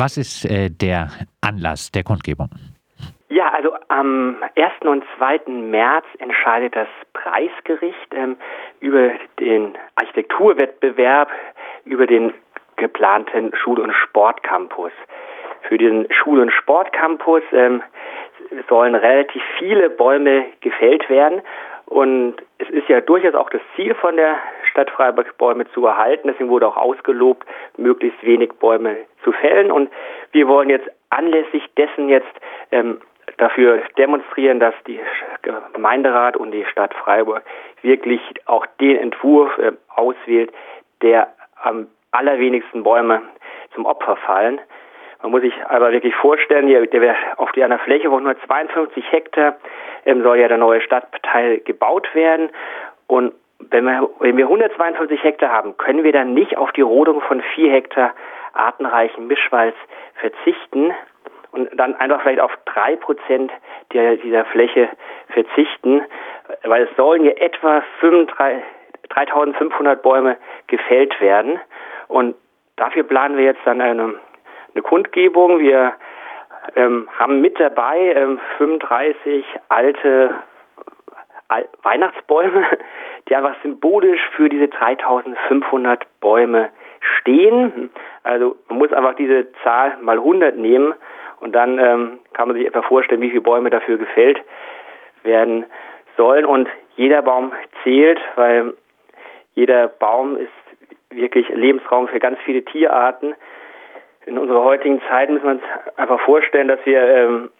Was ist äh, der Anlass der Kundgebung? Ja, also am 1. und 2. März entscheidet das Preisgericht ähm, über den Architekturwettbewerb, über den geplanten Schul- und Sportcampus. Für den Schul- und Sportcampus ähm, sollen relativ viele Bäume gefällt werden. Und es ist ja durchaus auch das Ziel von der Stadt Freiburg, Bäume zu erhalten. Deswegen wurde auch ausgelobt, möglichst wenig Bäume zu fällen. Und wir wollen jetzt anlässlich dessen jetzt ähm, dafür demonstrieren, dass die Gemeinderat und die Stadt Freiburg wirklich auch den Entwurf äh, auswählt, der am allerwenigsten Bäume zum Opfer fallen. Man muss sich aber wirklich vorstellen, hier, der, auf einer Fläche von 152 Hektar ähm, soll ja der neue Stadtteil gebaut werden. Und wenn wir, wenn wir 152 Hektar haben, können wir dann nicht auf die Rodung von vier Hektar artenreichen Mischwalds verzichten und dann einfach vielleicht auf drei Prozent dieser Fläche verzichten, weil es sollen ja etwa 3500 Bäume gefällt werden. Und dafür planen wir jetzt dann eine eine Kundgebung. Wir ähm, haben mit dabei ähm, 35 alte Al Weihnachtsbäume, die einfach symbolisch für diese 3500 Bäume stehen. Also man muss einfach diese Zahl mal 100 nehmen und dann ähm, kann man sich etwa vorstellen, wie viele Bäume dafür gefällt werden sollen. Und jeder Baum zählt, weil jeder Baum ist wirklich Lebensraum für ganz viele Tierarten in unserer heutigen Zeit müssen wir uns einfach vorstellen, dass wir ähm,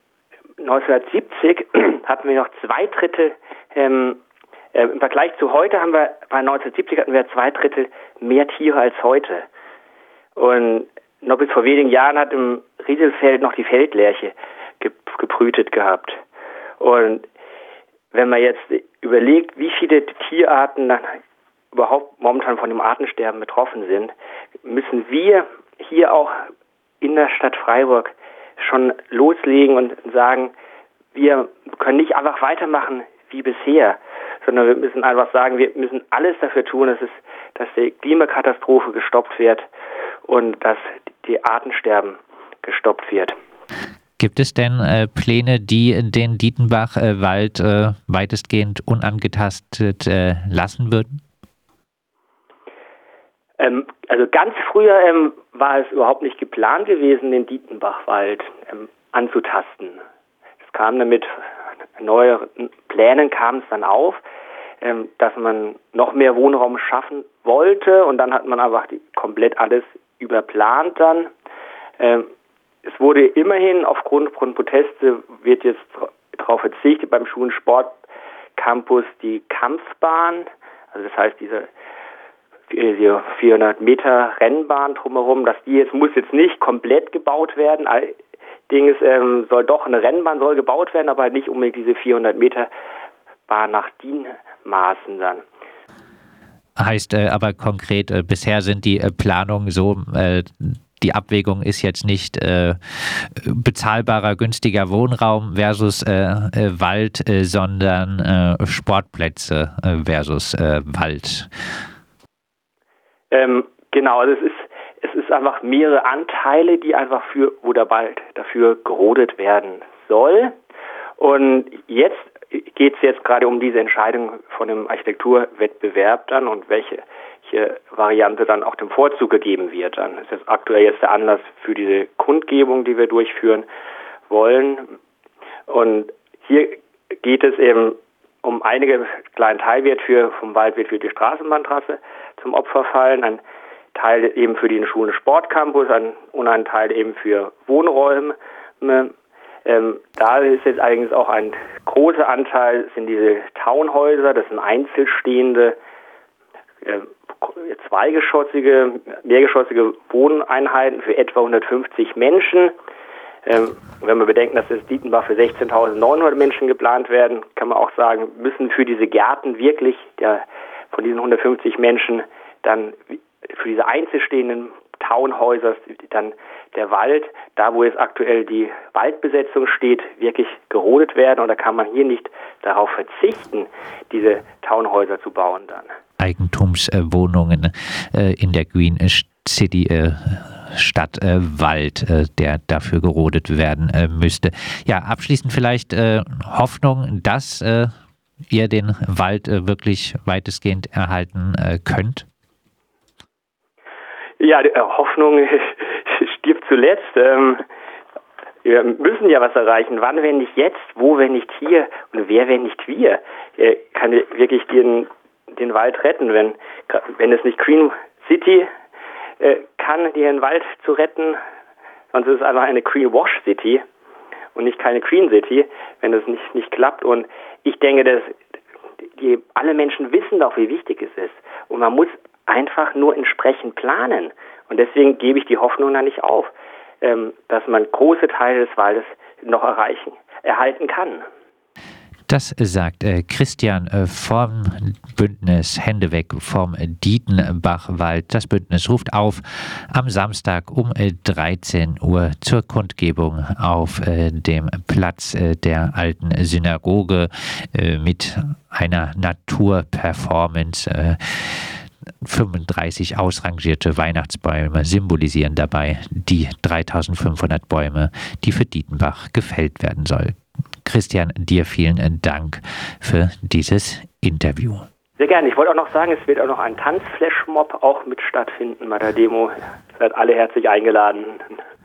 1970 hatten wir noch zwei Drittel, ähm, äh, im Vergleich zu heute haben wir, bei 1970 hatten wir zwei Drittel mehr Tiere als heute. Und noch bis vor wenigen Jahren hat im Rieselfeld noch die Feldlerche gebrütet gehabt. Und wenn man jetzt überlegt, wie viele Tierarten überhaupt momentan von dem Artensterben betroffen sind, müssen wir hier auch in der Stadt Freiburg schon loslegen und sagen, wir können nicht einfach weitermachen wie bisher, sondern wir müssen einfach sagen, wir müssen alles dafür tun, dass, es, dass die Klimakatastrophe gestoppt wird und dass die Artensterben gestoppt wird. Gibt es denn äh, Pläne, die den Dietenbach-Wald äh, weitestgehend unangetastet äh, lassen würden? Ähm, also ganz früher ähm, war es überhaupt nicht geplant gewesen, den Dietenbachwald ähm, anzutasten. Es kam damit, neue Plänen kam es dann auf, ähm, dass man noch mehr Wohnraum schaffen wollte und dann hat man einfach komplett alles überplant dann. Ähm, es wurde immerhin aufgrund von Proteste wird jetzt darauf verzichtet beim Schulensportcampus die Kampfbahn, also das heißt diese 400 Meter Rennbahn drumherum, dass die jetzt muss jetzt nicht komplett gebaut werden. Allerdings ähm, soll doch eine Rennbahn soll gebaut werden, aber nicht unbedingt diese 400 Meter Bahn nach DIN-Maßen dann. Heißt äh, aber konkret, äh, bisher sind die äh, Planungen so, äh, die Abwägung ist jetzt nicht äh, bezahlbarer, günstiger Wohnraum versus äh, Wald, sondern Sportplätze versus Wald. Ähm, genau, also es ist, es ist einfach mehrere Anteile, die einfach für, wo der Wald dafür gerodet werden soll. Und jetzt geht es jetzt gerade um diese Entscheidung von dem Architekturwettbewerb dann und welche, Variante dann auch dem Vorzug gegeben wird. Dann ist das aktuell jetzt der Anlass für diese Kundgebung, die wir durchführen wollen. Und hier geht es eben um einige kleinen Teil wird für vom Wald wird für die Straßenbahntrasse zum Opfer fallen, ein Teil eben für den Schulen Sportcampus und ein Teil eben für Wohnräume. Ähm, da ist jetzt eigentlich auch ein großer Anteil sind diese Townhäuser, das sind einzelstehende äh, zweigeschossige, mehrgeschossige Wohneinheiten für etwa 150 Menschen. Ähm, wenn wir bedenken, dass das Dietenbach für 16.900 Menschen geplant werden, kann man auch sagen, müssen für diese Gärten wirklich der, von diesen 150 Menschen dann für diese einzelstehenden Townhäuser dann der Wald, da wo jetzt aktuell die Waldbesetzung steht, wirklich gerodet werden. Und da kann man hier nicht darauf verzichten, diese Townhäuser zu bauen dann. Eigentumswohnungen äh, in der Green City äh, statt äh, Wald, äh, der dafür gerodet werden äh, müsste. Ja, abschließend vielleicht äh, Hoffnung, dass ihr den Wald wirklich weitestgehend erhalten könnt? Ja, die Hoffnung stirbt zuletzt. Ähm, wir müssen ja was erreichen. Wann, wenn nicht jetzt? Wo, wenn nicht hier? Und wer, wenn nicht wir? Kann wirklich den, den Wald retten, wenn, wenn es nicht Green City äh, kann, den Wald zu retten. Sonst ist es einfach eine Greenwash City und nicht keine Green City, wenn es nicht, nicht klappt. Und ich denke, dass die, alle Menschen wissen doch, wie wichtig es ist. Und man muss einfach nur entsprechend planen. Und deswegen gebe ich die Hoffnung da nicht auf, ähm, dass man große Teile des Waldes noch erreichen, erhalten kann. Das sagt äh, Christian äh, vom Bündnis Hände weg vom Dietenbachwald. Das Bündnis ruft auf am Samstag um 13 äh, Uhr zur Kundgebung auf dem Platz der alten Synagoge mit einer Naturperformance. 35 ausrangierte Weihnachtsbäume symbolisieren dabei die 3500 Bäume, die für Dietenbach gefällt werden sollen. Christian, dir vielen Dank für dieses Interview. Sehr gerne. Ich wollte auch noch sagen, es wird auch noch ein Tanzflashmob auch mit stattfinden bei der Demo. Seid alle herzlich eingeladen.